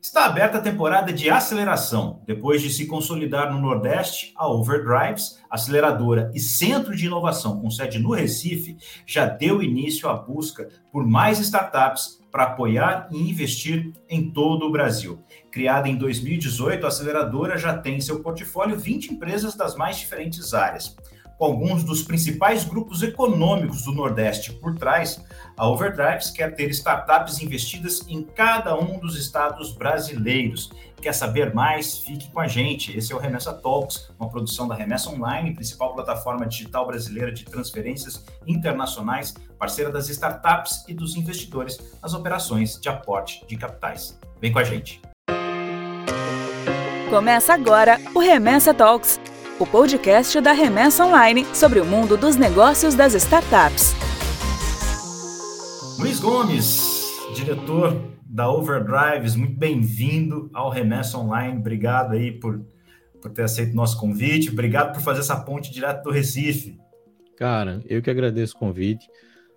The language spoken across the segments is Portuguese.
Está aberta a temporada de aceleração. Depois de se consolidar no Nordeste, a Overdrives, aceleradora e centro de inovação com sede no Recife, já deu início à busca por mais startups para apoiar e investir em todo o Brasil. Criada em 2018, a aceleradora já tem em seu portfólio 20 empresas das mais diferentes áreas com alguns dos principais grupos econômicos do Nordeste por trás, a Overdrives quer ter startups investidas em cada um dos estados brasileiros. Quer saber mais? Fique com a gente. Esse é o Remessa Talks, uma produção da Remessa Online, principal plataforma digital brasileira de transferências internacionais, parceira das startups e dos investidores nas operações de aporte de capitais. Vem com a gente. Começa agora o Remessa Talks o podcast da Remessa Online sobre o mundo dos negócios das startups. Luiz Gomes, diretor da Overdrives, muito bem-vindo ao Remessa Online. Obrigado aí por, por ter aceito o nosso convite. Obrigado por fazer essa ponte direto do Recife. Cara, eu que agradeço o convite.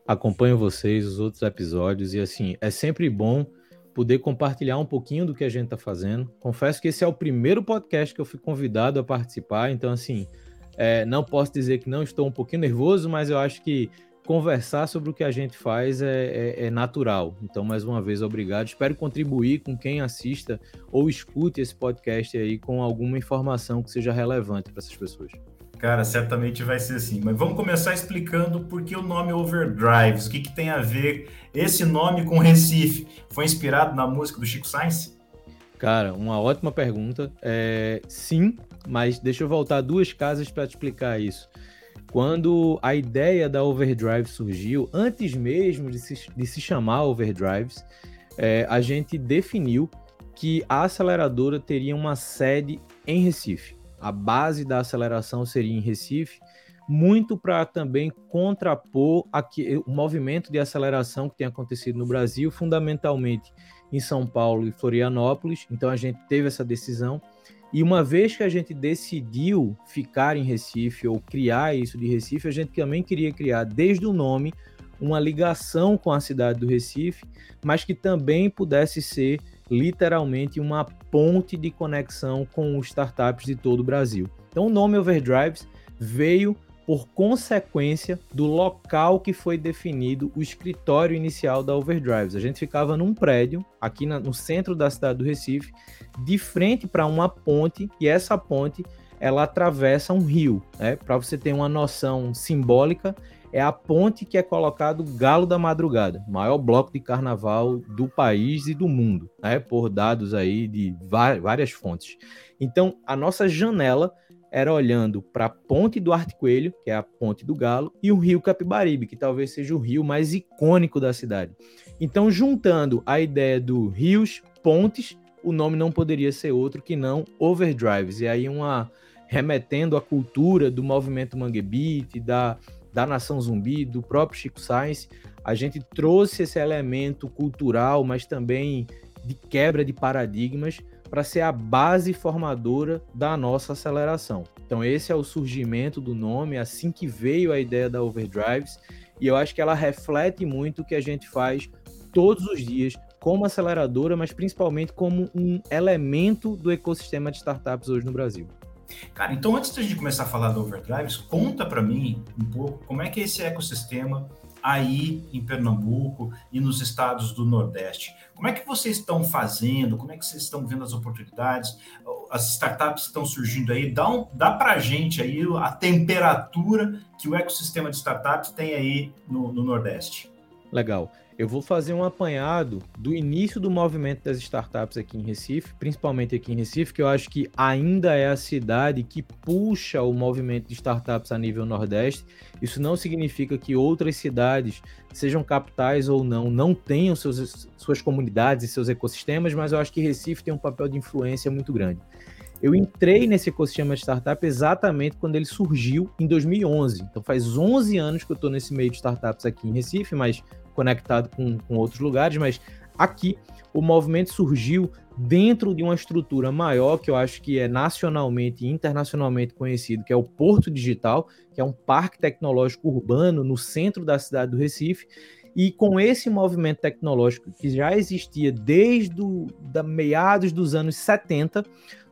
Acompanho vocês, os outros episódios, e assim, é sempre bom poder compartilhar um pouquinho do que a gente está fazendo. Confesso que esse é o primeiro podcast que eu fui convidado a participar, então, assim, é, não posso dizer que não estou um pouquinho nervoso, mas eu acho que conversar sobre o que a gente faz é, é, é, natural. Então, mais uma vez, obrigado. Espero contribuir com quem assista ou escute esse podcast aí com alguma informação que seja relevante para essas pessoas. Cara, certamente vai ser assim. Mas vamos começar explicando por que o nome Overdrives. O que, que tem a ver esse nome com Recife? Foi inspirado na música do Chico Sainz? Cara, uma ótima pergunta. É, sim, mas deixa eu voltar duas casas para te explicar isso. Quando a ideia da Overdrive surgiu, antes mesmo de se, de se chamar Overdrives, é, a gente definiu que a aceleradora teria uma sede em Recife a base da aceleração seria em Recife, muito para também contrapor aqui, o movimento de aceleração que tem acontecido no Brasil, fundamentalmente em São Paulo e Florianópolis. Então a gente teve essa decisão. E uma vez que a gente decidiu ficar em Recife ou criar isso de Recife, a gente também queria criar desde o nome uma ligação com a cidade do Recife, mas que também pudesse ser literalmente uma ponte de conexão com os startups de todo o Brasil. Então, o nome Overdrives veio por consequência do local que foi definido o escritório inicial da Overdrives. A gente ficava num prédio aqui na, no centro da cidade do Recife, de frente para uma ponte, e essa ponte ela atravessa um rio. Né? Para você ter uma noção simbólica, é a ponte que é colocado Galo da Madrugada, maior bloco de carnaval do país e do mundo, né? por dados aí de várias fontes. Então, a nossa janela era olhando para a ponte do Arte Coelho, que é a ponte do Galo, e o rio Capibaribe, que talvez seja o rio mais icônico da cidade. Então, juntando a ideia do rios, pontes, o nome não poderia ser outro que não Overdrives. E aí uma remetendo à cultura do movimento Mangue Beat, da da Nação Zumbi, do próprio Chico Sainz, a gente trouxe esse elemento cultural, mas também de quebra de paradigmas para ser a base formadora da nossa aceleração. Então esse é o surgimento do nome, assim que veio a ideia da Overdrives, e eu acho que ela reflete muito o que a gente faz todos os dias como aceleradora, mas principalmente como um elemento do ecossistema de startups hoje no Brasil. Cara, então antes de começar a falar do Overdrives, conta para mim um pouco como é que é esse ecossistema aí em Pernambuco e nos estados do Nordeste. Como é que vocês estão fazendo? Como é que vocês estão vendo as oportunidades? As startups estão surgindo aí. Dá, um, dá para a gente aí a temperatura que o ecossistema de startups tem aí no, no Nordeste. Legal eu vou fazer um apanhado do início do movimento das startups aqui em Recife, principalmente aqui em Recife, que eu acho que ainda é a cidade que puxa o movimento de startups a nível Nordeste. Isso não significa que outras cidades, sejam capitais ou não, não tenham seus, suas comunidades e seus ecossistemas, mas eu acho que Recife tem um papel de influência muito grande. Eu entrei nesse ecossistema de startup exatamente quando ele surgiu em 2011. Então faz 11 anos que eu estou nesse meio de startups aqui em Recife, mas conectado com, com outros lugares, mas aqui o movimento surgiu dentro de uma estrutura maior que eu acho que é nacionalmente e internacionalmente conhecido, que é o Porto Digital, que é um parque tecnológico urbano no centro da cidade do Recife. E com esse movimento tecnológico que já existia desde da meados dos anos 70,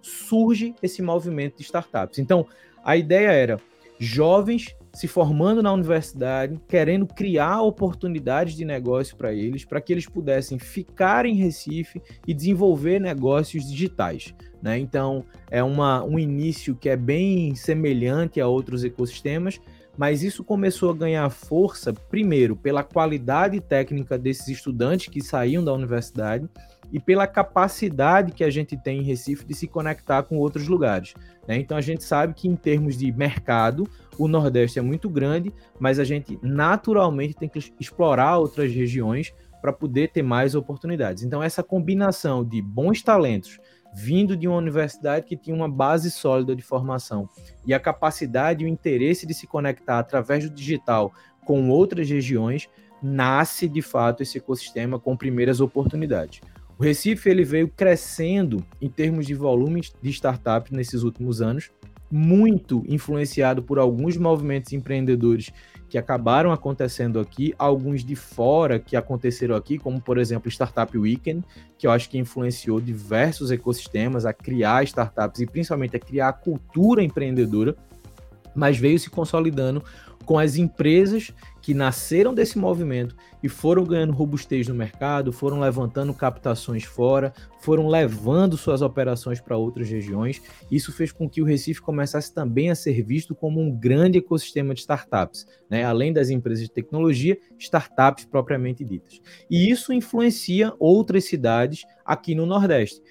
surge esse movimento de startups. Então, a ideia era jovens se formando na universidade, querendo criar oportunidades de negócio para eles, para que eles pudessem ficar em Recife e desenvolver negócios digitais. Né? Então, é uma, um início que é bem semelhante a outros ecossistemas, mas isso começou a ganhar força, primeiro, pela qualidade técnica desses estudantes que saíam da universidade e pela capacidade que a gente tem em Recife de se conectar com outros lugares. Né? Então a gente sabe que em termos de mercado, o Nordeste é muito grande, mas a gente naturalmente tem que explorar outras regiões para poder ter mais oportunidades. Então essa combinação de bons talentos vindo de uma universidade que tinha uma base sólida de formação e a capacidade e o interesse de se conectar através do digital com outras regiões, nasce de fato esse ecossistema com primeiras oportunidades. O Recife ele veio crescendo em termos de volume de startups nesses últimos anos, muito influenciado por alguns movimentos empreendedores que acabaram acontecendo aqui, alguns de fora que aconteceram aqui, como por exemplo Startup Weekend, que eu acho que influenciou diversos ecossistemas a criar startups e principalmente a criar a cultura empreendedora, mas veio se consolidando com as empresas que nasceram desse movimento e foram ganhando robustez no mercado, foram levantando captações fora, foram levando suas operações para outras regiões. Isso fez com que o Recife começasse também a ser visto como um grande ecossistema de startups, né? além das empresas de tecnologia, startups propriamente ditas. E isso influencia outras cidades aqui no Nordeste.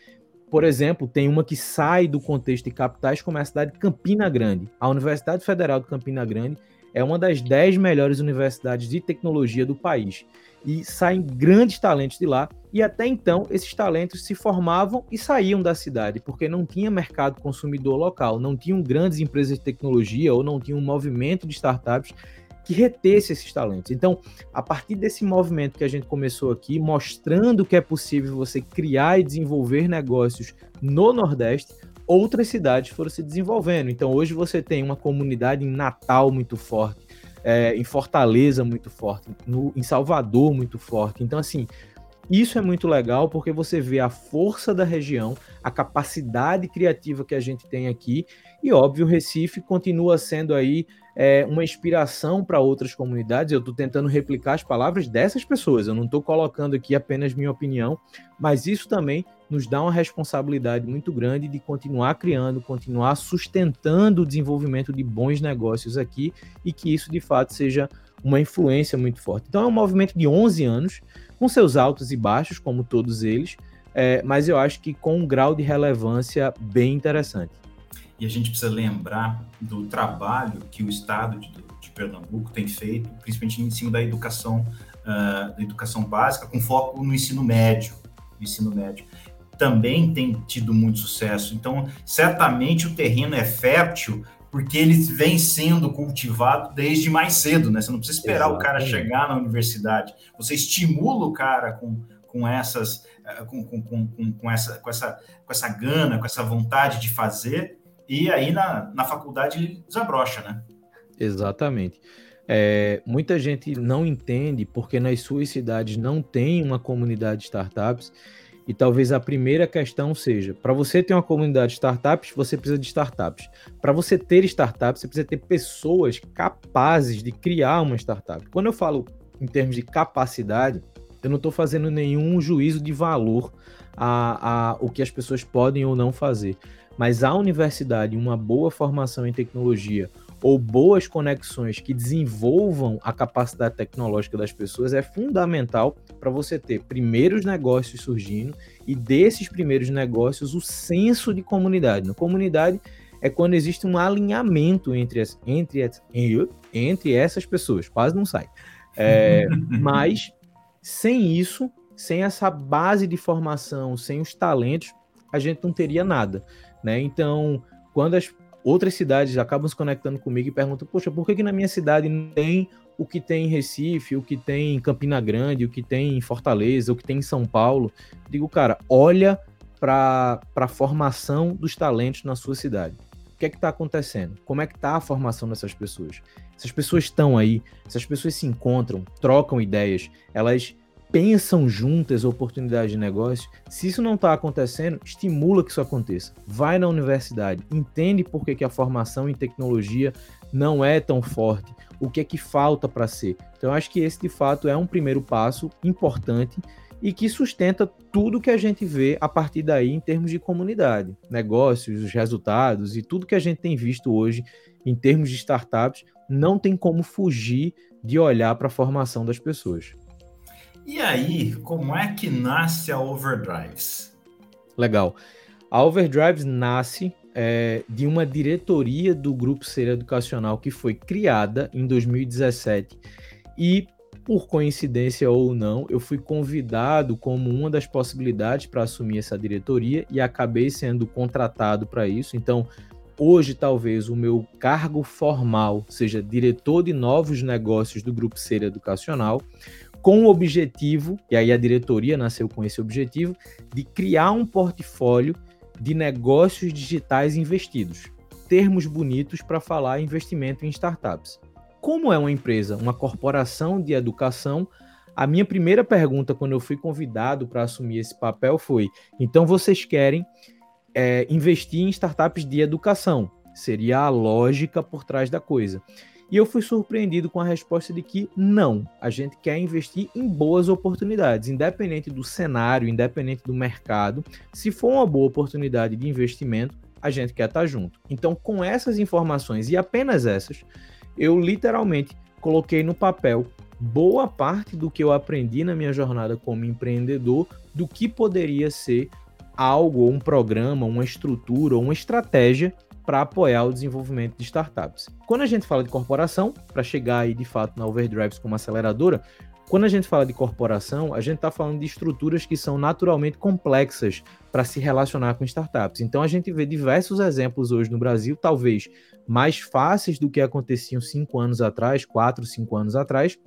Por exemplo, tem uma que sai do contexto de capitais, como é a cidade de Campina Grande. A Universidade Federal de Campina Grande é uma das dez melhores universidades de tecnologia do país. E saem grandes talentos de lá. E até então, esses talentos se formavam e saíam da cidade, porque não tinha mercado consumidor local, não tinham grandes empresas de tecnologia ou não tinha um movimento de startups que retesse esses talentos. Então, a partir desse movimento que a gente começou aqui, mostrando que é possível você criar e desenvolver negócios no Nordeste, outras cidades foram se desenvolvendo. Então, hoje você tem uma comunidade em Natal muito forte, é, em Fortaleza muito forte, no, em Salvador muito forte. Então, assim, isso é muito legal porque você vê a força da região, a capacidade criativa que a gente tem aqui, e óbvio, Recife continua sendo aí é, uma inspiração para outras comunidades. Eu estou tentando replicar as palavras dessas pessoas, eu não estou colocando aqui apenas minha opinião, mas isso também nos dá uma responsabilidade muito grande de continuar criando, continuar sustentando o desenvolvimento de bons negócios aqui e que isso de fato seja uma influência muito forte. Então é um movimento de 11 anos, com seus altos e baixos, como todos eles, é, mas eu acho que com um grau de relevância bem interessante. E a gente precisa lembrar do trabalho que o Estado de, de Pernambuco tem feito, principalmente em cima da educação, uh, da educação básica, com foco no ensino médio. No ensino médio também tem tido muito sucesso. Então, certamente o terreno é fértil porque ele vem sendo cultivado desde mais cedo, né? Você não precisa esperar Exatamente. o cara chegar na universidade. Você estimula o cara com, com essas eh, com, com, com, com, essa, com, essa, com essa gana, com essa vontade de fazer, e aí na, na faculdade ele desabrocha, né? Exatamente. É, muita gente não entende porque nas suas cidades não tem uma comunidade de startups e talvez a primeira questão seja: para você ter uma comunidade de startups, você precisa de startups. Para você ter startups, você precisa ter pessoas capazes de criar uma startup. Quando eu falo em termos de capacidade, eu não estou fazendo nenhum juízo de valor a, a o que as pessoas podem ou não fazer. Mas a universidade, uma boa formação em tecnologia, ou boas conexões que desenvolvam a capacidade tecnológica das pessoas é fundamental para você ter primeiros negócios surgindo e desses primeiros negócios o senso de comunidade. Na comunidade é quando existe um alinhamento entre, as, entre, as, entre essas pessoas, quase não sai. É, mas sem isso, sem essa base de formação, sem os talentos, a gente não teria nada. Né? Então, quando as outras cidades acabam se conectando comigo e perguntam: Poxa, por que, que na minha cidade não tem o que tem em Recife, o que tem em Campina Grande, o que tem em Fortaleza, o que tem em São Paulo? Digo, cara, olha para a formação dos talentos na sua cidade. que é que está acontecendo? Como é que está a formação dessas pessoas? Essas pessoas estão aí, essas pessoas se encontram, trocam ideias, elas pensam juntas oportunidades de negócio. Se isso não está acontecendo, estimula que isso aconteça. Vai na universidade, entende por que, que a formação em tecnologia não é tão forte, o que é que falta para ser. Então, eu acho que esse de fato é um primeiro passo importante e que sustenta tudo que a gente vê a partir daí em termos de comunidade, negócios, os resultados e tudo que a gente tem visto hoje em termos de startups, não tem como fugir de olhar para a formação das pessoas. E aí, como é que nasce a Overdrives? Legal. A Overdrives nasce é, de uma diretoria do Grupo Ser Educacional que foi criada em 2017 e por coincidência ou não, eu fui convidado como uma das possibilidades para assumir essa diretoria e acabei sendo contratado para isso. Então, hoje talvez o meu cargo formal seja diretor de novos negócios do Grupo Ser Educacional, com o objetivo, e aí a diretoria nasceu com esse objetivo, de criar um portfólio de negócios digitais investidos. Termos bonitos para falar investimento em startups como é uma empresa, uma corporação de educação, a minha primeira pergunta quando eu fui convidado para assumir esse papel foi: então vocês querem é, investir em startups de educação? Seria a lógica por trás da coisa. E eu fui surpreendido com a resposta de que não, a gente quer investir em boas oportunidades, independente do cenário, independente do mercado. Se for uma boa oportunidade de investimento, a gente quer estar junto. Então, com essas informações e apenas essas, eu literalmente coloquei no papel boa parte do que eu aprendi na minha jornada como empreendedor, do que poderia ser algo, um programa, uma estrutura, uma estratégia para apoiar o desenvolvimento de startups. Quando a gente fala de corporação, para chegar aí de fato na Overdrives como aceleradora, quando a gente fala de corporação, a gente está falando de estruturas que são naturalmente complexas para se relacionar com startups. Então a gente vê diversos exemplos hoje no Brasil, talvez mais fáceis do que aconteciam cinco anos atrás, quatro, cinco anos atrás,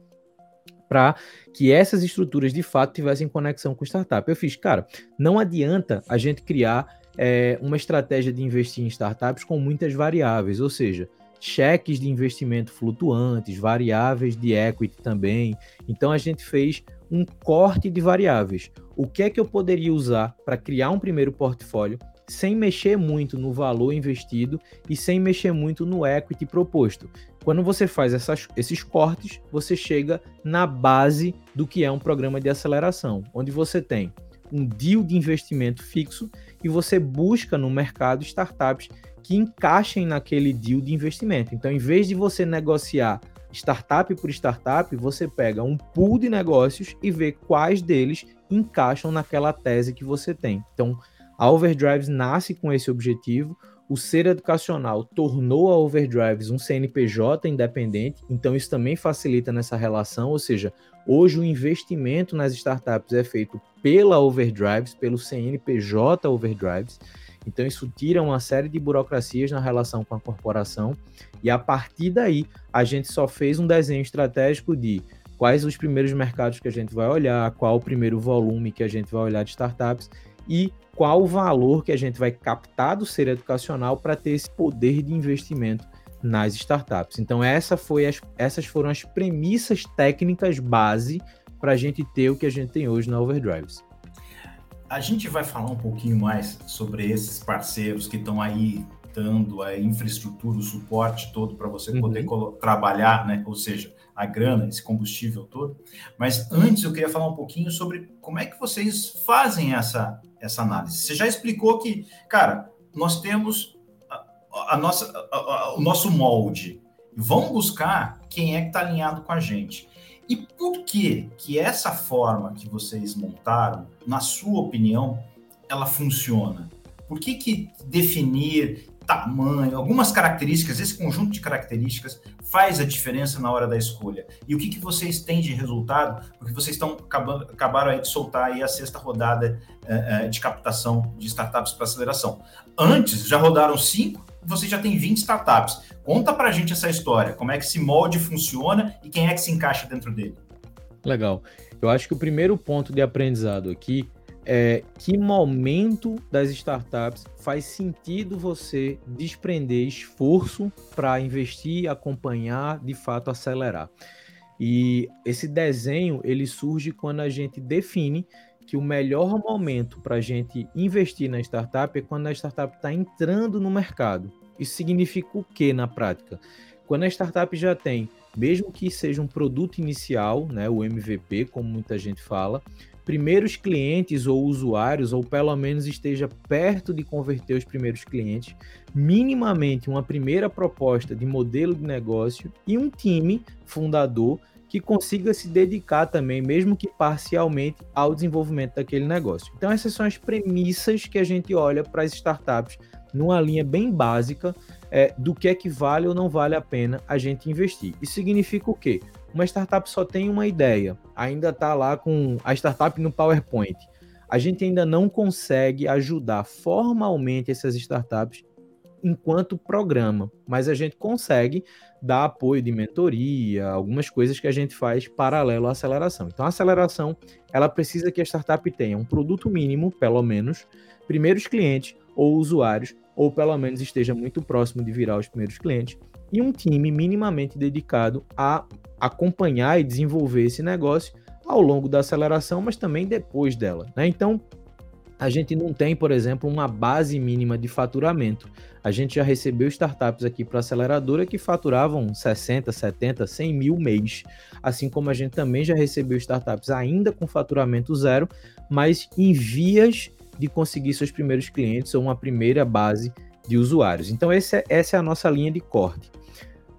para que essas estruturas de fato tivessem conexão com startup. Eu fiz, cara, não adianta a gente criar é, uma estratégia de investir em startups com muitas variáveis, ou seja, cheques de investimento flutuantes, variáveis de equity também. Então a gente fez um corte de variáveis. O que é que eu poderia usar para criar um primeiro portfólio sem mexer muito no valor investido e sem mexer muito no equity proposto? Quando você faz essas, esses cortes, você chega na base do que é um programa de aceleração, onde você tem um deal de investimento fixo e você busca no mercado startups que encaixem naquele deal de investimento. Então, em vez de você negociar startup por startup, você pega um pool de negócios e vê quais deles encaixam naquela tese que você tem. Então, a Overdrives nasce com esse objetivo. O ser educacional tornou a Overdrives um CNPJ independente, então isso também facilita nessa relação, ou seja, hoje o investimento nas startups é feito pela Overdrives, pelo CNPJ Overdrives. Então, isso tira uma série de burocracias na relação com a corporação, e a partir daí, a gente só fez um desenho estratégico de quais os primeiros mercados que a gente vai olhar, qual o primeiro volume que a gente vai olhar de startups e qual o valor que a gente vai captar do ser educacional para ter esse poder de investimento nas startups. Então, essa foi as, essas foram as premissas técnicas base para a gente ter o que a gente tem hoje na Overdrives. A gente vai falar um pouquinho mais sobre esses parceiros que estão aí dando a infraestrutura, o suporte todo para você poder uhum. trabalhar, né? Ou seja, a grana, esse combustível todo. Mas antes eu queria falar um pouquinho sobre como é que vocês fazem essa, essa análise. Você já explicou que, cara, nós temos a, a nossa, a, o nosso molde. Vamos buscar quem é que está alinhado com a gente. E por que que essa forma que vocês montaram, na sua opinião, ela funciona? Por que que definir tamanho, algumas características, esse conjunto de características faz a diferença na hora da escolha? E o que que vocês têm de resultado? Porque vocês estão acabando, acabaram aí de soltar aí a sexta rodada uh, de captação de startups para aceleração. Antes, já rodaram cinco, você já tem 20 startups. Conta para a gente essa história, como é que esse molde funciona e quem é que se encaixa dentro dele. Legal. Eu acho que o primeiro ponto de aprendizado aqui é, que momento das startups faz sentido você desprender esforço para investir, acompanhar, de fato acelerar. E esse desenho ele surge quando a gente define que o melhor momento para a gente investir na startup é quando a startup está entrando no mercado. Isso significa o que na prática? Quando a startup já tem, mesmo que seja um produto inicial, né, o MVP, como muita gente fala, primeiros clientes ou usuários, ou pelo menos esteja perto de converter os primeiros clientes, minimamente uma primeira proposta de modelo de negócio e um time fundador que consiga se dedicar também, mesmo que parcialmente, ao desenvolvimento daquele negócio. Então, essas são as premissas que a gente olha para as startups numa linha bem básica é, do que é que vale ou não vale a pena a gente investir. Isso significa o quê? Uma startup só tem uma ideia, ainda está lá com a startup no PowerPoint. A gente ainda não consegue ajudar formalmente essas startups enquanto programa, mas a gente consegue dar apoio de mentoria, algumas coisas que a gente faz paralelo à aceleração. Então, a aceleração, ela precisa que a startup tenha um produto mínimo, pelo menos, primeiros clientes ou usuários, ou pelo menos esteja muito próximo de virar os primeiros clientes, e um time minimamente dedicado a acompanhar e desenvolver esse negócio ao longo da aceleração, mas também depois dela. Né? Então, a gente não tem, por exemplo, uma base mínima de faturamento. A gente já recebeu startups aqui para aceleradora que faturavam 60, 70, 100 mil mês. Assim como a gente também já recebeu startups ainda com faturamento zero, mas em vias de conseguir seus primeiros clientes ou uma primeira base de usuários. Então, é, essa é a nossa linha de corte.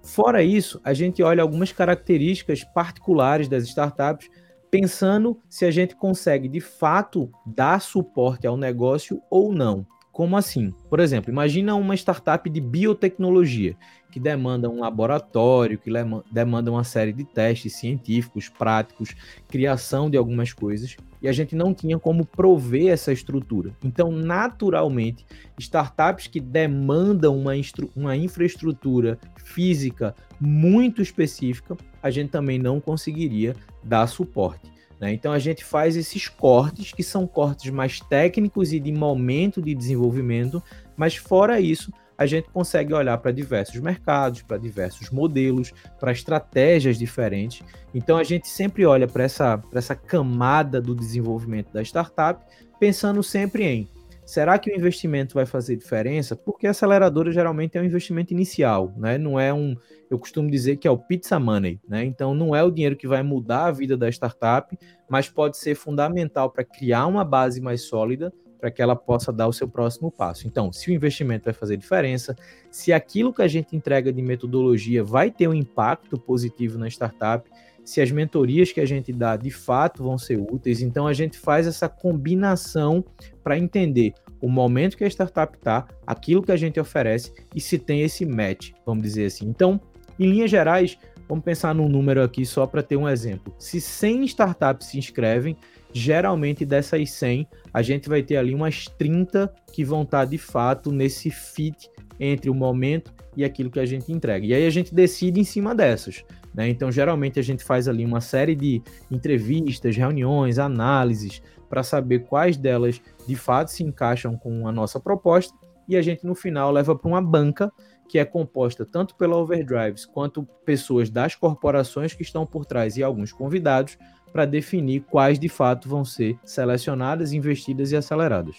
Fora isso, a gente olha algumas características particulares das startups, pensando se a gente consegue de fato dar suporte ao negócio ou não. Como assim? Por exemplo, imagina uma startup de biotecnologia que demanda um laboratório, que demanda uma série de testes científicos, práticos, criação de algumas coisas, e a gente não tinha como prover essa estrutura. Então, naturalmente, startups que demandam uma, uma infraestrutura física muito específica, a gente também não conseguiria dar suporte. Né? Então a gente faz esses cortes, que são cortes mais técnicos e de momento de desenvolvimento, mas fora isso, a gente consegue olhar para diversos mercados, para diversos modelos, para estratégias diferentes. Então a gente sempre olha para essa, essa camada do desenvolvimento da startup, pensando sempre em Será que o investimento vai fazer diferença? Porque a aceleradora geralmente é um investimento inicial, né? Não é um, eu costumo dizer que é o pizza money, né? Então não é o dinheiro que vai mudar a vida da startup, mas pode ser fundamental para criar uma base mais sólida para que ela possa dar o seu próximo passo. Então, se o investimento vai fazer diferença, se aquilo que a gente entrega de metodologia vai ter um impacto positivo na startup, se as mentorias que a gente dá de fato vão ser úteis. Então a gente faz essa combinação para entender o momento que a startup está, aquilo que a gente oferece e se tem esse match, vamos dizer assim. Então, em linhas gerais, vamos pensar num número aqui só para ter um exemplo. Se 100 startups se inscrevem, geralmente dessas 100, a gente vai ter ali umas 30 que vão estar tá, de fato nesse fit entre o momento e aquilo que a gente entrega. E aí a gente decide em cima dessas. Né? Então, geralmente, a gente faz ali uma série de entrevistas, reuniões, análises, para saber quais delas de fato se encaixam com a nossa proposta, e a gente, no final, leva para uma banca que é composta tanto pela Overdrives quanto pessoas das corporações que estão por trás e alguns convidados para definir quais de fato vão ser selecionadas, investidas e aceleradas.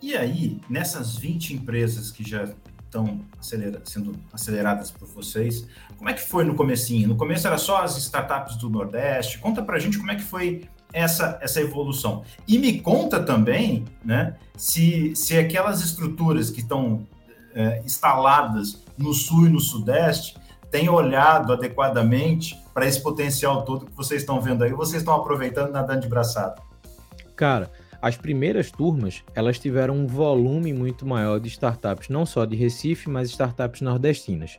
E aí, nessas 20 empresas que já estão acelera sendo aceleradas por vocês. Como é que foi no comecinho? No começo era só as startups do Nordeste. Conta para a gente como é que foi essa, essa evolução. E me conta também, né, se, se aquelas estruturas que estão é, instaladas no Sul e no Sudeste têm olhado adequadamente para esse potencial todo que vocês estão vendo aí, vocês estão aproveitando nadando de braçada. Cara, as primeiras turmas, elas tiveram um volume muito maior de startups, não só de Recife, mas startups nordestinas.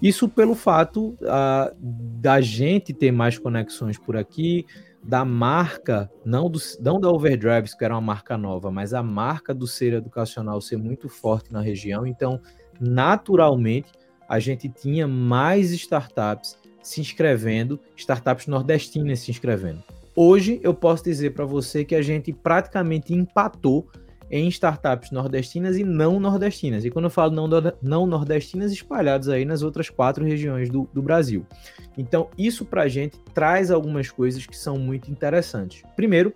Isso pelo fato uh, da gente ter mais conexões por aqui, da marca, não, do, não da Overdrives, que era uma marca nova, mas a marca do ser educacional ser muito forte na região. Então, naturalmente, a gente tinha mais startups se inscrevendo, startups nordestinas se inscrevendo. Hoje eu posso dizer para você que a gente praticamente empatou em startups nordestinas e não nordestinas. E quando eu falo não, não nordestinas, espalhados aí nas outras quatro regiões do, do Brasil. Então, isso para a gente traz algumas coisas que são muito interessantes. Primeiro,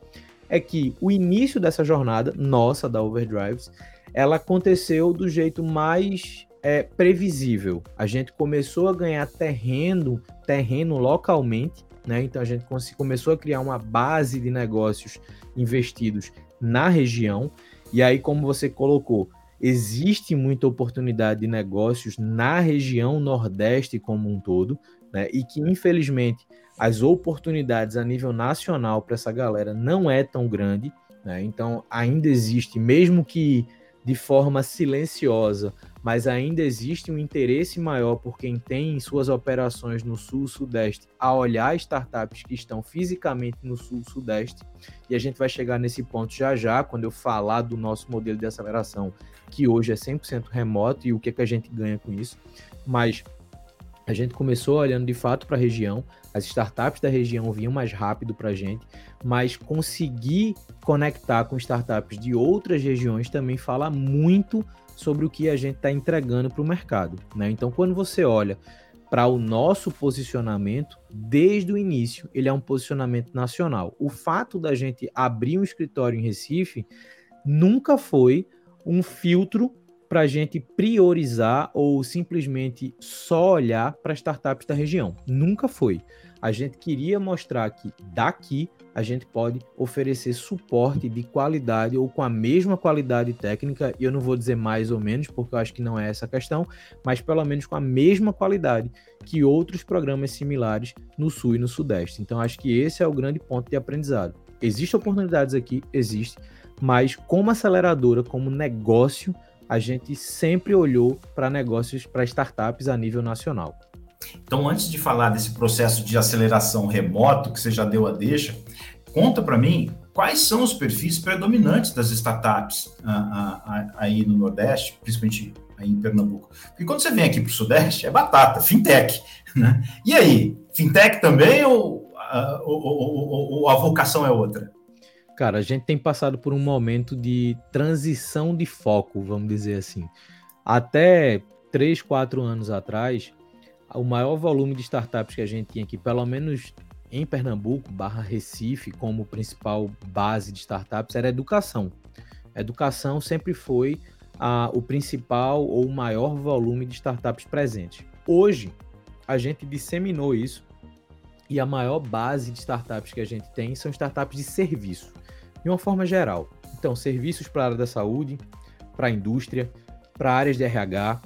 é que o início dessa jornada nossa da Overdrives, ela aconteceu do jeito mais é, previsível. A gente começou a ganhar terreno, terreno localmente, né? Então a gente começou a criar uma base de negócios investidos na região. E aí, como você colocou, existe muita oportunidade de negócios na região Nordeste como um todo, né? E que infelizmente as oportunidades a nível nacional para essa galera não é tão grande, né? Então ainda existe, mesmo que de forma silenciosa, mas ainda existe um interesse maior por quem tem suas operações no sul-sudeste a olhar startups que estão fisicamente no sul-sudeste. E a gente vai chegar nesse ponto já já, quando eu falar do nosso modelo de aceleração, que hoje é 100% remoto e o que, é que a gente ganha com isso. Mas a gente começou olhando de fato para a região, as startups da região vinham mais rápido para a gente, mas conseguir conectar com startups de outras regiões também fala muito sobre o que a gente está entregando para o mercado. Né? Então, quando você olha para o nosso posicionamento, desde o início, ele é um posicionamento nacional. O fato da gente abrir um escritório em Recife nunca foi um filtro para a gente priorizar ou simplesmente só olhar para startups da região. Nunca foi. A gente queria mostrar que daqui a gente pode oferecer suporte de qualidade ou com a mesma qualidade técnica, e eu não vou dizer mais ou menos, porque eu acho que não é essa a questão, mas pelo menos com a mesma qualidade que outros programas similares no Sul e no Sudeste. Então, acho que esse é o grande ponto de aprendizado. Existem oportunidades aqui, existe, mas como aceleradora, como negócio, a gente sempre olhou para negócios, para startups a nível nacional. Então, antes de falar desse processo de aceleração remoto que você já deu a deixa, conta para mim quais são os perfis predominantes das startups ah, ah, ah, aí no Nordeste, principalmente aí em Pernambuco. Porque quando você vem aqui para o Sudeste, é batata, fintech. Né? E aí, fintech também ou, ou, ou, ou a vocação é outra? Cara, a gente tem passado por um momento de transição de foco, vamos dizer assim. Até 3, 4 anos atrás, o maior volume de startups que a gente tinha aqui, pelo menos em Pernambuco, barra Recife, como principal base de startups, era educação. educação sempre foi o principal ou o maior volume de startups presentes. Hoje, a gente disseminou isso e a maior base de startups que a gente tem são startups de serviço, de uma forma geral. Então, serviços para a área da saúde, para a indústria, para áreas de RH,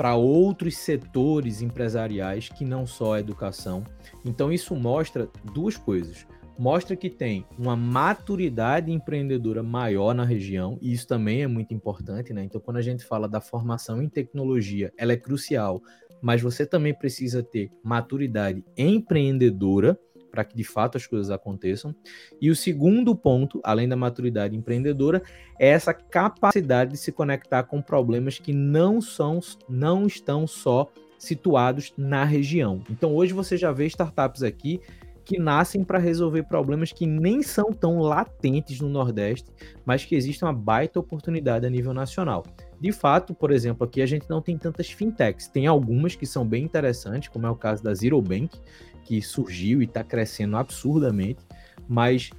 para outros setores empresariais que não só a educação. Então isso mostra duas coisas. Mostra que tem uma maturidade empreendedora maior na região, e isso também é muito importante, né? Então, quando a gente fala da formação em tecnologia, ela é crucial, mas você também precisa ter maturidade empreendedora para que de fato as coisas aconteçam. E o segundo ponto, além da maturidade empreendedora, é essa capacidade de se conectar com problemas que não são não estão só situados na região. Então hoje você já vê startups aqui que nascem para resolver problemas que nem são tão latentes no Nordeste, mas que existe uma baita oportunidade a nível nacional. De fato, por exemplo, aqui a gente não tem tantas fintechs, tem algumas que são bem interessantes, como é o caso da Zero Bank, que surgiu e está crescendo absurdamente, mas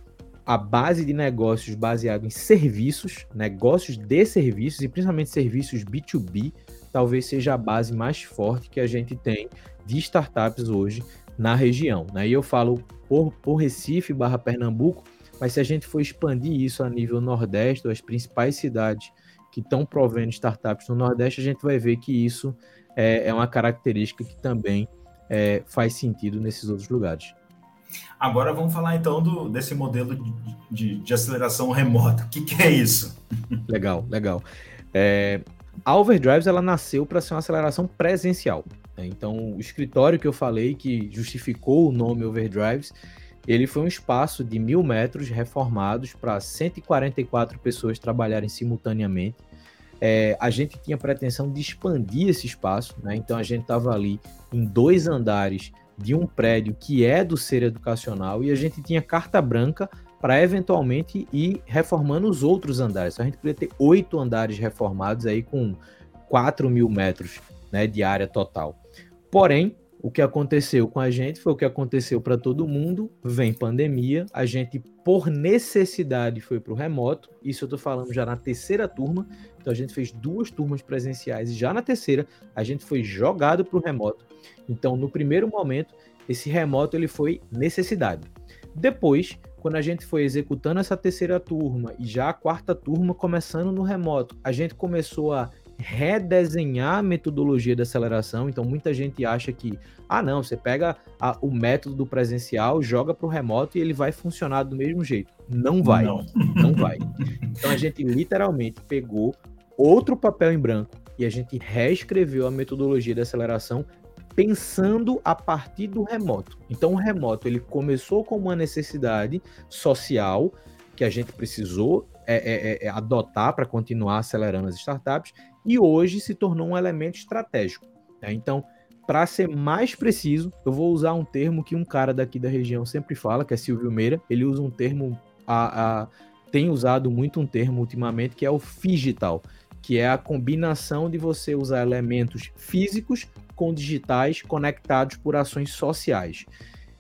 a base de negócios baseado em serviços, negócios de serviços e principalmente serviços B2B, talvez seja a base mais forte que a gente tem de startups hoje na região. Né? E eu falo por, por Recife barra Pernambuco, mas se a gente for expandir isso a nível Nordeste, as principais cidades que estão provendo startups no Nordeste, a gente vai ver que isso é, é uma característica que também é, faz sentido nesses outros lugares. Agora vamos falar então do, desse modelo de, de, de aceleração remota. O que, que, é isso? Legal, legal. É, a Overdrives ela nasceu para ser uma aceleração presencial. Né? Então, o escritório que eu falei que justificou o nome Overdrives, ele foi um espaço de mil metros reformados para 144 pessoas trabalharem simultaneamente é, a gente tinha pretensão de expandir esse espaço, né? então a gente estava ali em dois andares de um prédio que é do ser educacional e a gente tinha carta branca para eventualmente ir reformando os outros andares. Então, a gente poderia ter oito andares reformados aí com 4 mil metros né, de área total. Porém, o que aconteceu com a gente foi o que aconteceu para todo mundo. Vem pandemia, a gente, por necessidade, foi para o remoto. Isso eu estou falando já na terceira turma. Então a gente fez duas turmas presenciais e já na terceira a gente foi jogado para o remoto. Então, no primeiro momento, esse remoto ele foi necessidade. Depois, quando a gente foi executando essa terceira turma e já a quarta turma começando no remoto, a gente começou a redesenhar a metodologia da aceleração. Então, muita gente acha que, ah, não, você pega a, o método do presencial, joga para o remoto e ele vai funcionar do mesmo jeito. Não vai. Não. não vai. Então, a gente literalmente pegou outro papel em branco e a gente reescreveu a metodologia da aceleração pensando a partir do remoto. Então, o remoto ele começou como uma necessidade social que a gente precisou é, é, é, adotar para continuar acelerando as startups e hoje se tornou um elemento estratégico. Né? Então, para ser mais preciso, eu vou usar um termo que um cara daqui da região sempre fala, que é Silvio Meira. Ele usa um termo, a, a, tem usado muito um termo ultimamente, que é o digital, que é a combinação de você usar elementos físicos com digitais conectados por ações sociais.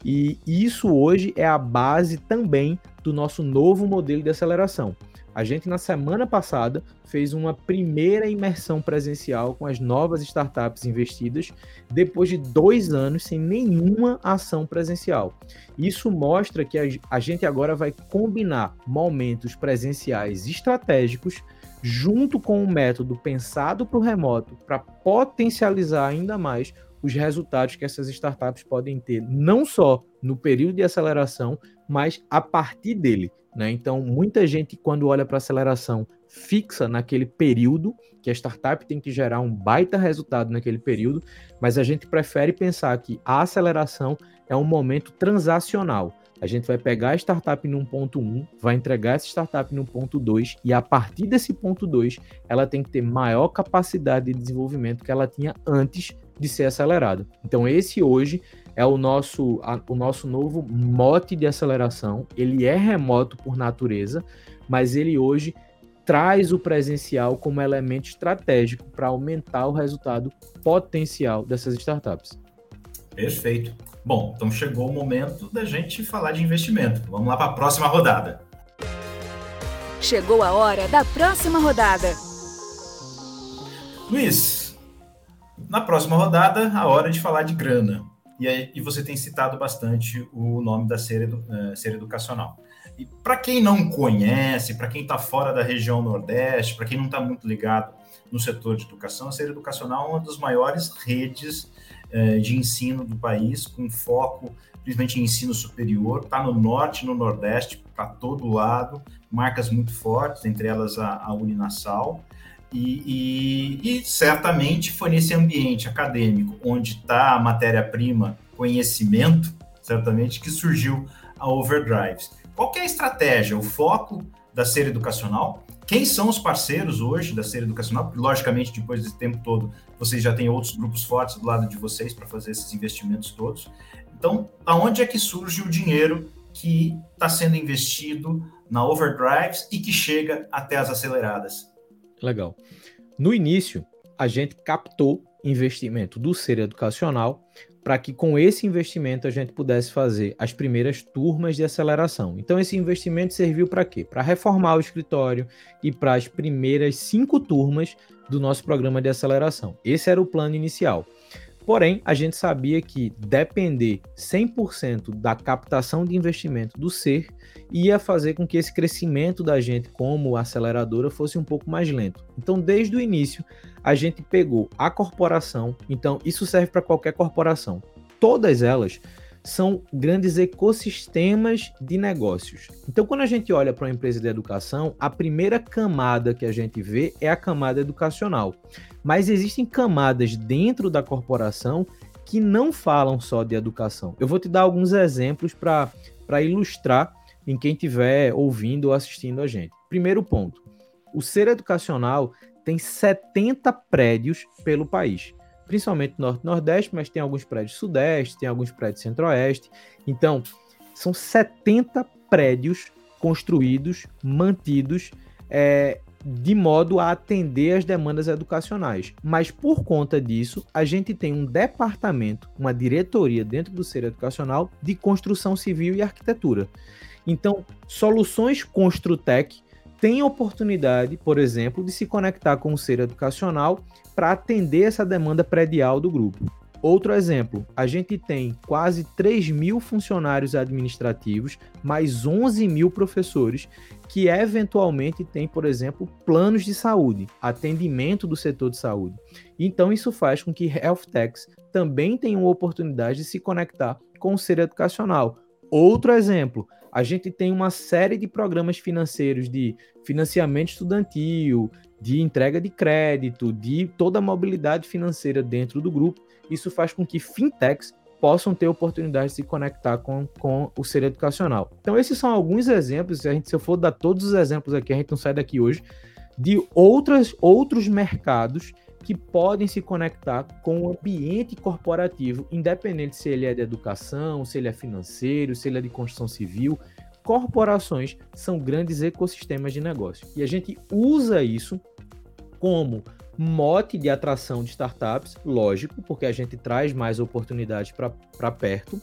E isso hoje é a base também do nosso novo modelo de aceleração. A gente, na semana passada, fez uma primeira imersão presencial com as novas startups investidas, depois de dois anos sem nenhuma ação presencial. Isso mostra que a gente agora vai combinar momentos presenciais estratégicos junto com um método pensado para o remoto para potencializar ainda mais os resultados que essas startups podem ter, não só no período de aceleração, mas a partir dele. Né? Então, muita gente, quando olha para aceleração, fixa naquele período, que a startup tem que gerar um baita resultado naquele período, mas a gente prefere pensar que a aceleração é um momento transacional. A gente vai pegar a startup num ponto 1, vai entregar essa startup num ponto 2, e a partir desse ponto 2, ela tem que ter maior capacidade de desenvolvimento que ela tinha antes de ser acelerada. Então, esse hoje é o nosso, a, o nosso novo mote de aceleração. Ele é remoto por natureza, mas ele hoje traz o presencial como elemento estratégico para aumentar o resultado potencial dessas startups. Perfeito. Bom, então chegou o momento da gente falar de investimento. Vamos lá para a próxima rodada. Chegou a hora da próxima rodada. Luiz, na próxima rodada, a hora de falar de grana. E, aí, e você tem citado bastante o nome da série, uh, série educacional. E para quem não conhece, para quem está fora da região Nordeste, para quem não está muito ligado no setor de educação, a série educacional é uma das maiores redes uh, de ensino do país, com foco principalmente em ensino superior, está no norte, no nordeste, para todo lado, marcas muito fortes, entre elas a, a. E, e, e, certamente foi nesse ambiente acadêmico, onde está a matéria-prima, conhecimento, certamente, que surgiu a Overdrives. Qual é a estratégia, o foco da série educacional? Quem são os parceiros hoje da série educacional? Porque, logicamente, depois desse tempo todo, vocês já têm outros grupos fortes do lado de vocês para fazer esses investimentos todos. Então, aonde é que surge o dinheiro que está sendo investido na Overdrives e que chega até as aceleradas? Legal. No início, a gente captou investimento do ser educacional para que com esse investimento a gente pudesse fazer as primeiras turmas de aceleração. Então esse investimento serviu para quê? Para reformar o escritório e para as primeiras cinco turmas do nosso programa de aceleração. Esse era o plano inicial. Porém, a gente sabia que depender 100% da captação de investimento do ser ia fazer com que esse crescimento da gente como aceleradora fosse um pouco mais lento. Então, desde o início, a gente pegou a corporação, então isso serve para qualquer corporação. Todas elas são grandes ecossistemas de negócios. Então, quando a gente olha para uma empresa de educação, a primeira camada que a gente vê é a camada educacional. Mas existem camadas dentro da corporação que não falam só de educação. Eu vou te dar alguns exemplos para ilustrar em quem estiver ouvindo ou assistindo a gente. Primeiro ponto: o ser educacional tem 70 prédios pelo país. Principalmente norte e nordeste, mas tem alguns prédios sudeste, tem alguns prédios centro-oeste. Então, são 70 prédios construídos, mantidos, é, de modo a atender as demandas educacionais. Mas por conta disso, a gente tem um departamento, uma diretoria dentro do ser educacional de construção civil e arquitetura. Então, soluções Construtec têm oportunidade, por exemplo, de se conectar com o ser educacional para atender essa demanda predial do grupo. Outro exemplo, a gente tem quase 3 mil funcionários administrativos, mais 11 mil professores, que eventualmente têm, por exemplo, planos de saúde, atendimento do setor de saúde. Então, isso faz com que Health Techs também tenham oportunidade de se conectar com o ser educacional. Outro exemplo, a gente tem uma série de programas financeiros de financiamento estudantil, de entrega de crédito, de toda a mobilidade financeira dentro do grupo, isso faz com que fintechs possam ter oportunidade de se conectar com, com o ser educacional. Então, esses são alguns exemplos. Se, a gente, se eu for dar todos os exemplos aqui, a gente não sai daqui hoje, de outras, outros mercados que podem se conectar com o ambiente corporativo, independente se ele é de educação, se ele é financeiro, se ele é de construção civil. Corporações são grandes ecossistemas de negócio. E a gente usa isso como mote de atração de startups, lógico, porque a gente traz mais oportunidades para perto.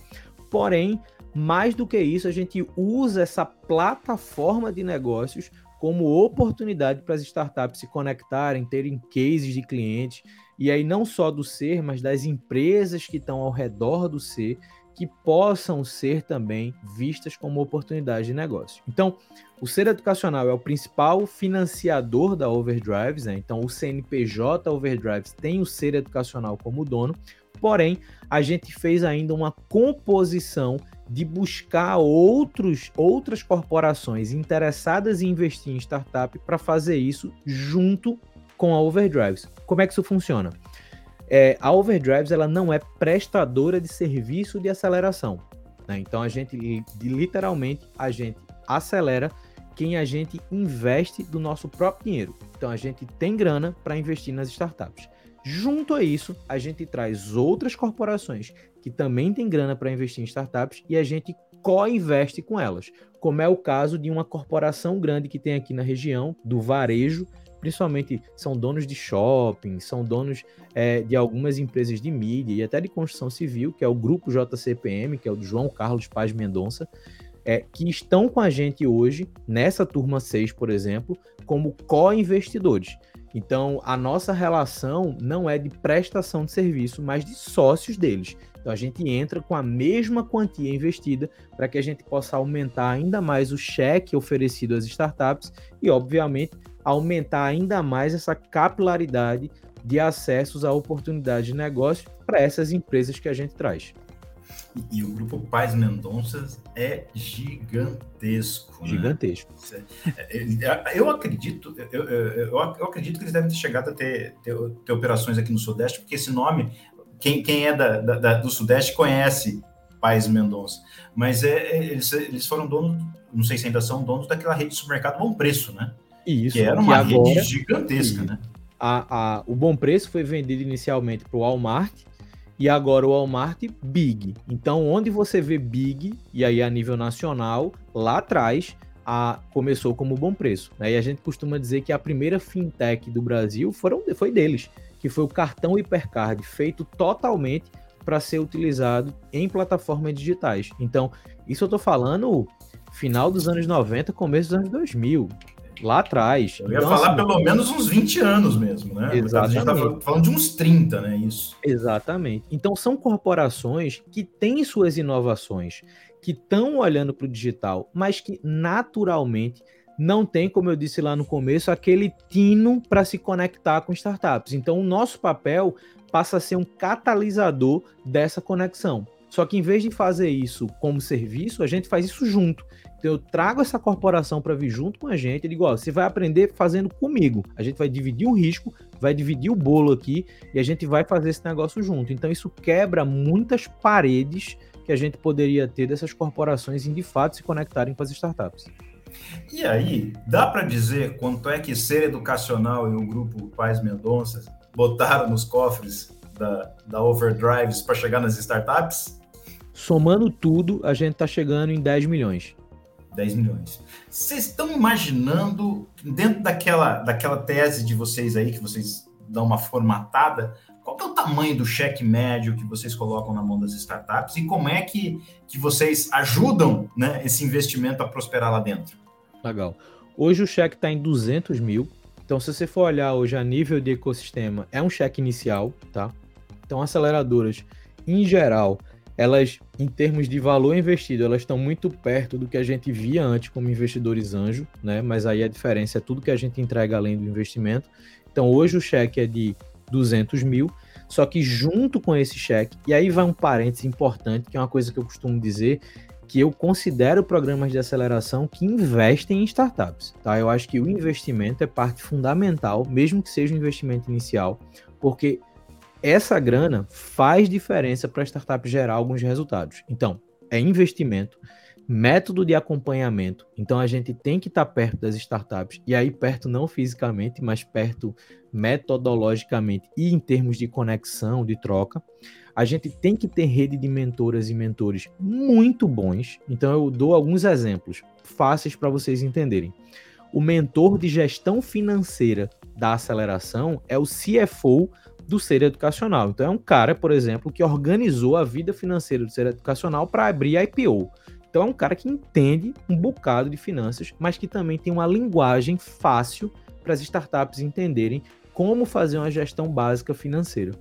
Porém, mais do que isso, a gente usa essa plataforma de negócios como oportunidade para as startups se conectarem, terem cases de clientes, e aí não só do ser, mas das empresas que estão ao redor do ser, que possam ser também vistas como oportunidade de negócio. Então, o ser educacional é o principal financiador da Overdrives, né? então o CNPJ Overdrives tem o ser educacional como dono, porém a gente fez ainda uma composição de buscar outros, outras corporações interessadas em investir em startup para fazer isso junto com a Overdrives. Como é que isso funciona? É, a Overdrives ela não é prestadora de serviço de aceleração. Né? Então a gente literalmente a gente acelera quem a gente investe do nosso próprio dinheiro. Então a gente tem grana para investir nas startups. Junto a isso, a gente traz outras corporações que também têm grana para investir em startups e a gente co-investe com elas, como é o caso de uma corporação grande que tem aqui na região do varejo principalmente são donos de shopping, são donos é, de algumas empresas de mídia e até de construção civil, que é o grupo JCPM, que é o João Carlos Paz Mendonça, é, que estão com a gente hoje, nessa turma 6, por exemplo, como co-investidores. Então, a nossa relação não é de prestação de serviço, mas de sócios deles. Então, a gente entra com a mesma quantia investida para que a gente possa aumentar ainda mais o cheque oferecido às startups e, obviamente, aumentar ainda mais essa capilaridade de acessos a oportunidades de negócio para essas empresas que a gente traz. E, o grupo Paz Mendonça é gigantesco. Né? Gigantesco. Né? Eu acredito, eu, eu, eu, acredito que eles devem ter chegado a ter, ter, ter, operações aqui no Sudeste, porque esse nome, quem, quem é da, da, do Sudeste conhece Paz Mendonça. Mas é, eles, eles foram donos, não sei se ainda são donos daquela rede de supermercado Bom Preço, né? Isso, que era uma agora, rede gigantesca, né? A, a, o Bom Preço foi vendido inicialmente para o Walmart e agora o Walmart Big. Então, onde você vê Big, e aí a nível nacional, lá atrás, a, começou como Bom Preço. Né? E a gente costuma dizer que a primeira fintech do Brasil foram, foi deles, que foi o cartão Hipercard, feito totalmente para ser utilizado em plataformas digitais. Então, isso eu estou falando final dos anos 90, começo dos anos 2000 lá atrás. Eu ia então, falar assim, pelo menos uns 20 anos mesmo, né? Exatamente. A gente tá falando de uns 30, né? Isso. Exatamente. Então são corporações que têm suas inovações, que estão olhando para o digital, mas que naturalmente não tem, como eu disse lá no começo, aquele tino para se conectar com startups. Então o nosso papel passa a ser um catalisador dessa conexão. Só que em vez de fazer isso como serviço, a gente faz isso junto. Então eu trago essa corporação para vir junto com a gente. Eu digo, ó, você vai aprender fazendo comigo. A gente vai dividir o risco, vai dividir o bolo aqui e a gente vai fazer esse negócio junto. Então isso quebra muitas paredes que a gente poderia ter dessas corporações em de fato se conectarem com as startups. E aí, dá para dizer quanto é que ser educacional e o grupo Pais Mendonça botaram nos cofres da, da Overdrives para chegar nas startups? Somando tudo, a gente está chegando em 10 milhões. 10 milhões. Vocês estão imaginando, dentro daquela, daquela tese de vocês aí, que vocês dão uma formatada, qual é o tamanho do cheque médio que vocês colocam na mão das startups e como é que, que vocês ajudam né, esse investimento a prosperar lá dentro? Legal. Hoje o cheque está em 200 mil. Então, se você for olhar hoje a nível de ecossistema, é um cheque inicial, tá? Então, aceleradoras, em geral, elas, em termos de valor investido, elas estão muito perto do que a gente via antes como investidores anjo, né? Mas aí a diferença é tudo que a gente entrega além do investimento. Então, hoje o cheque é de 200 mil, só que junto com esse cheque, e aí vai um parênteses importante, que é uma coisa que eu costumo dizer, que eu considero programas de aceleração que investem em startups. Tá? Eu acho que o investimento é parte fundamental, mesmo que seja um investimento inicial, porque essa grana faz diferença para a startup gerar alguns resultados. Então, é investimento, método de acompanhamento. Então, a gente tem que estar tá perto das startups, e aí perto não fisicamente, mas perto metodologicamente e em termos de conexão, de troca a gente tem que ter rede de mentoras e mentores muito bons. Então eu dou alguns exemplos fáceis para vocês entenderem. O mentor de gestão financeira da aceleração é o CFO do ser educacional. Então é um cara, por exemplo, que organizou a vida financeira do ser educacional para abrir a IPO. Então é um cara que entende um bocado de finanças, mas que também tem uma linguagem fácil para as startups entenderem como fazer uma gestão básica financeira.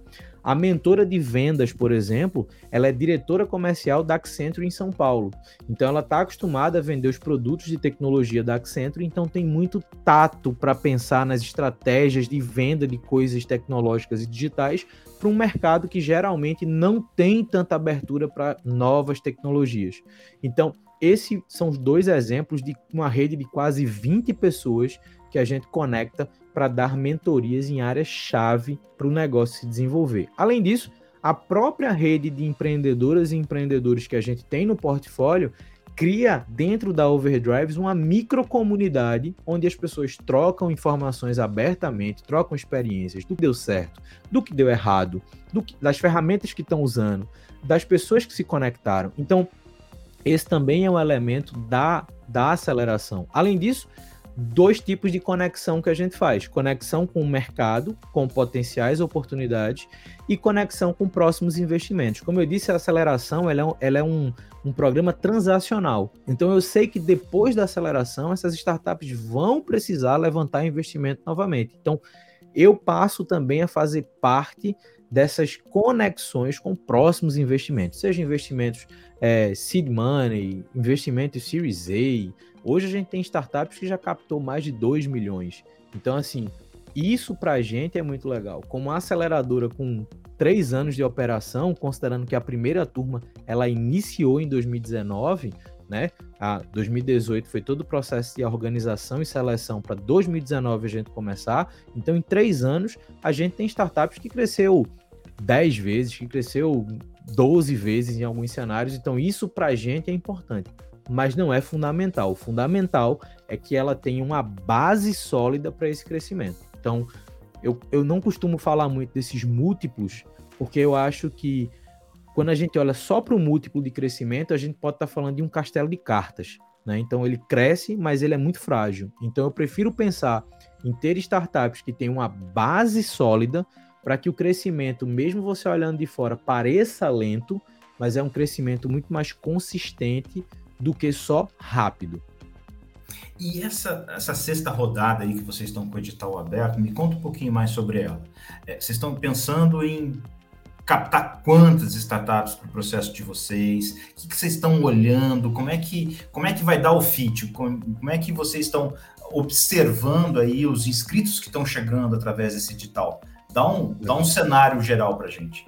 A mentora de vendas, por exemplo, ela é diretora comercial da Accenture em São Paulo. Então ela está acostumada a vender os produtos de tecnologia da Accenture, então tem muito tato para pensar nas estratégias de venda de coisas tecnológicas e digitais para um mercado que geralmente não tem tanta abertura para novas tecnologias. Então, esses são os dois exemplos de uma rede de quase 20 pessoas que a gente conecta para dar mentorias em áreas-chave para o negócio se desenvolver. Além disso, a própria rede de empreendedoras e empreendedores que a gente tem no portfólio cria dentro da Overdrives uma microcomunidade onde as pessoas trocam informações abertamente, trocam experiências do que deu certo, do que deu errado, que, das ferramentas que estão usando, das pessoas que se conectaram. Então, esse também é um elemento da, da aceleração. Além disso, dois tipos de conexão que a gente faz: conexão com o mercado, com potenciais oportunidades, e conexão com próximos investimentos. Como eu disse, a aceleração ela é, um, ela é um, um programa transacional. Então eu sei que depois da aceleração, essas startups vão precisar levantar investimento novamente. Então eu passo também a fazer parte dessas conexões com próximos investimentos, seja investimentos é, seed money, investimentos Series A, Hoje a gente tem startups que já captou mais de 2 milhões. Então, assim, isso para a gente é muito legal. Como aceleradora com três anos de operação, considerando que a primeira turma ela iniciou em 2019, né? A 2018 foi todo o processo de organização e seleção para 2019 a gente começar. Então, em três anos, a gente tem startups que cresceu 10 vezes, que cresceu 12 vezes em alguns cenários. Então, isso para a gente é importante mas não é fundamental. O fundamental é que ela tenha uma base sólida para esse crescimento. Então, eu, eu não costumo falar muito desses múltiplos, porque eu acho que quando a gente olha só para o múltiplo de crescimento, a gente pode estar tá falando de um castelo de cartas. Né? Então, ele cresce, mas ele é muito frágil. Então, eu prefiro pensar em ter startups que têm uma base sólida para que o crescimento, mesmo você olhando de fora, pareça lento, mas é um crescimento muito mais consistente do que só rápido. E essa, essa sexta rodada aí que vocês estão com o edital aberto, me conta um pouquinho mais sobre ela. É, vocês estão pensando em captar quantas startups para o processo de vocês? O que, que, vocês estão olhando? Como é que, como é que vai dar o fit? Como, como é que vocês estão observando aí os inscritos que estão chegando através desse edital? Dá um, dá um cenário geral para a gente.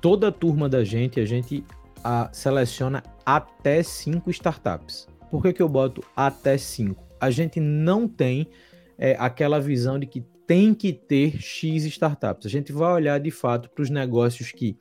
Toda a turma da gente, a gente a, seleciona até cinco startups. Por que, que eu boto até cinco? A gente não tem é, aquela visão de que tem que ter X startups. A gente vai olhar de fato para os negócios que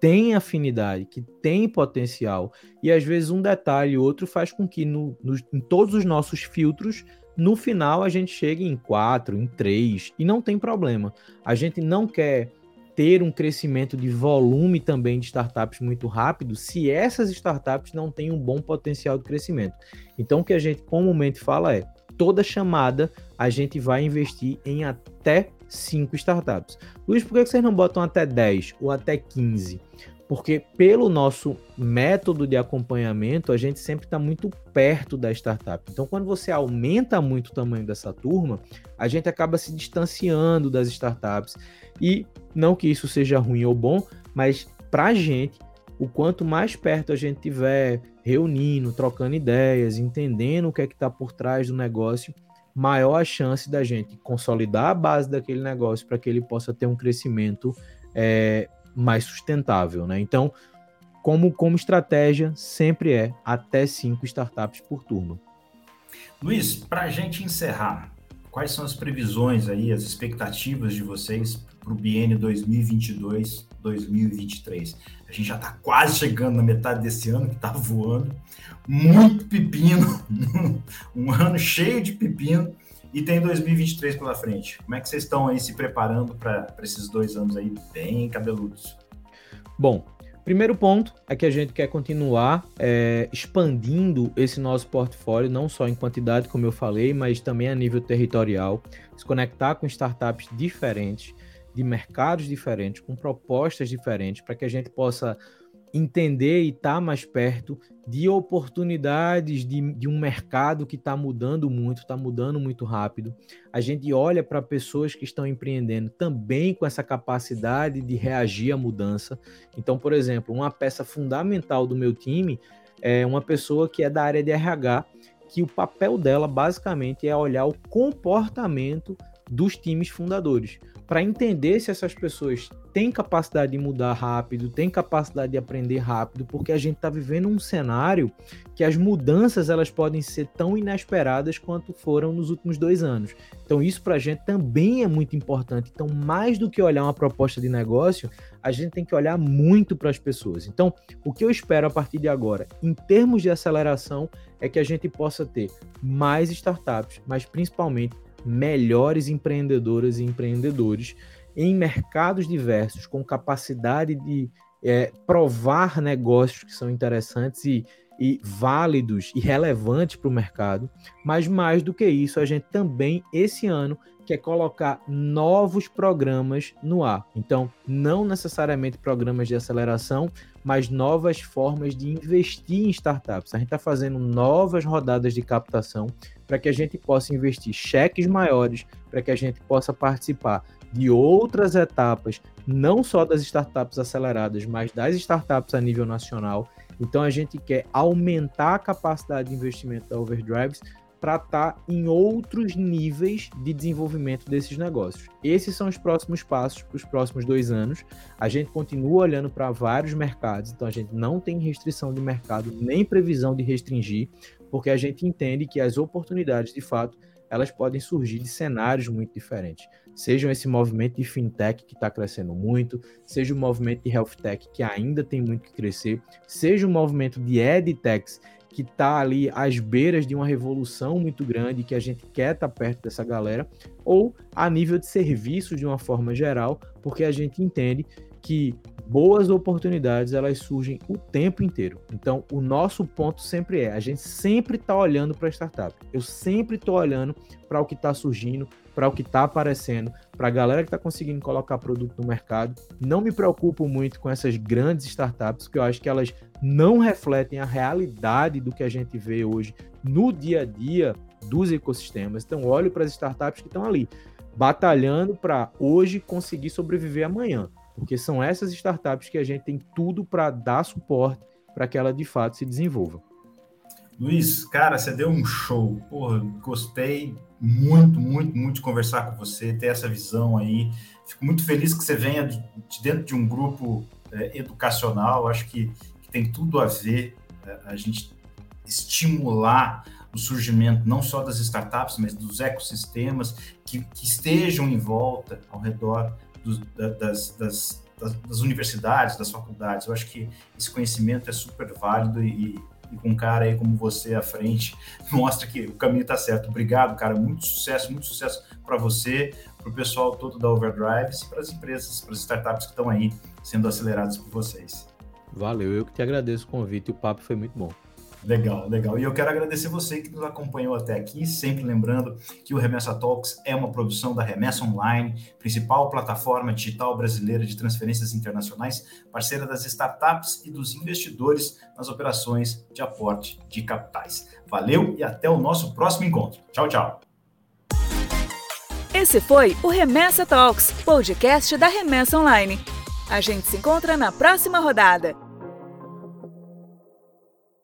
têm afinidade, que têm potencial, e às vezes um detalhe ou outro faz com que no, no, em todos os nossos filtros no final a gente chegue em quatro, em três, e não tem problema. A gente não quer ter um crescimento de volume também de startups muito rápido se essas startups não têm um bom potencial de crescimento. Então, o que a gente comumente fala é: toda chamada a gente vai investir em até 5 startups. Luiz, por que vocês não botam até 10 ou até 15? Porque pelo nosso método de acompanhamento, a gente sempre está muito perto da startup. Então, quando você aumenta muito o tamanho dessa turma, a gente acaba se distanciando das startups. E não que isso seja ruim ou bom, mas para a gente, o quanto mais perto a gente tiver, reunindo, trocando ideias, entendendo o que é que está por trás do negócio, maior a chance da gente consolidar a base daquele negócio para que ele possa ter um crescimento é, mais sustentável, né? Então, como, como estratégia, sempre é até cinco startups por turma. Luiz, para a gente encerrar, quais são as previsões aí, as expectativas de vocês para o biênio 2022-2023? A gente já está quase chegando na metade desse ano, que está voando. Muito pepino, um ano cheio de pepino, e tem 2023 pela frente. Como é que vocês estão aí se preparando para esses dois anos aí bem cabeludos? Bom, Primeiro ponto é que a gente quer continuar é, expandindo esse nosso portfólio, não só em quantidade, como eu falei, mas também a nível territorial, se conectar com startups diferentes, de mercados diferentes, com propostas diferentes, para que a gente possa entender e estar tá mais perto de oportunidades de, de um mercado que está mudando muito, está mudando muito rápido. A gente olha para pessoas que estão empreendendo também com essa capacidade de reagir à mudança. Então, por exemplo, uma peça fundamental do meu time é uma pessoa que é da área de RH, que o papel dela basicamente é olhar o comportamento dos times fundadores para entender se essas pessoas têm capacidade de mudar rápido, têm capacidade de aprender rápido, porque a gente está vivendo um cenário que as mudanças elas podem ser tão inesperadas quanto foram nos últimos dois anos. Então isso para a gente também é muito importante. Então mais do que olhar uma proposta de negócio, a gente tem que olhar muito para as pessoas. Então o que eu espero a partir de agora, em termos de aceleração, é que a gente possa ter mais startups, mas principalmente melhores empreendedoras e empreendedores em mercados diversos, com capacidade de é, provar negócios que são interessantes e, e válidos e relevantes para o mercado. Mas mais do que isso, a gente também, esse ano, quer colocar novos programas no ar. Então, não necessariamente programas de aceleração, mas novas formas de investir em startups. A gente está fazendo novas rodadas de captação para que a gente possa investir cheques maiores, para que a gente possa participar de outras etapas, não só das startups aceleradas, mas das startups a nível nacional. Então a gente quer aumentar a capacidade de investimento da Overdrives para estar tá em outros níveis de desenvolvimento desses negócios. Esses são os próximos passos para os próximos dois anos. A gente continua olhando para vários mercados, então a gente não tem restrição de mercado, nem previsão de restringir, porque a gente entende que as oportunidades, de fato, elas podem surgir de cenários muito diferentes. Sejam esse movimento de fintech que está crescendo muito, seja o movimento de health tech que ainda tem muito que crescer, seja o movimento de edtechs que está ali às beiras de uma revolução muito grande que a gente quer estar tá perto dessa galera, ou a nível de serviços de uma forma geral, porque a gente entende que boas oportunidades elas surgem o tempo inteiro. Então, o nosso ponto sempre é, a gente sempre está olhando para a startup. Eu sempre estou olhando para o que está surgindo, para o que está aparecendo, para a galera que está conseguindo colocar produto no mercado. Não me preocupo muito com essas grandes startups, porque eu acho que elas não refletem a realidade do que a gente vê hoje no dia a dia dos ecossistemas. Então, olho para as startups que estão ali, batalhando para hoje conseguir sobreviver amanhã porque são essas startups que a gente tem tudo para dar suporte para que ela de fato se desenvolva. Luiz, cara, você deu um show. Porra, gostei muito, muito, muito conversar com você, ter essa visão aí. Fico muito feliz que você venha de, dentro de um grupo é, educacional. Acho que, que, tem tudo a ver é, a gente estimular o surgimento não só das startups, mas dos ecossistemas que, que estejam em volta, ao redor do, das, das, das, das, universidades, das faculdades. Eu acho que esse conhecimento é super válido e, e com um cara aí como você à frente, mostra que o caminho está certo. Obrigado, cara. Muito sucesso, muito sucesso para você, para o pessoal todo da Overdrive e para as empresas, para as startups que estão aí sendo aceleradas por vocês. Valeu, eu que te agradeço o convite, o papo foi muito bom. Legal, legal. E eu quero agradecer você que nos acompanhou até aqui, sempre lembrando que o Remessa Talks é uma produção da Remessa Online, principal plataforma digital brasileira de transferências internacionais, parceira das startups e dos investidores nas operações de aporte de capitais. Valeu e até o nosso próximo encontro. Tchau, tchau. Esse foi o Remessa Talks, podcast da Remessa Online. A gente se encontra na próxima rodada.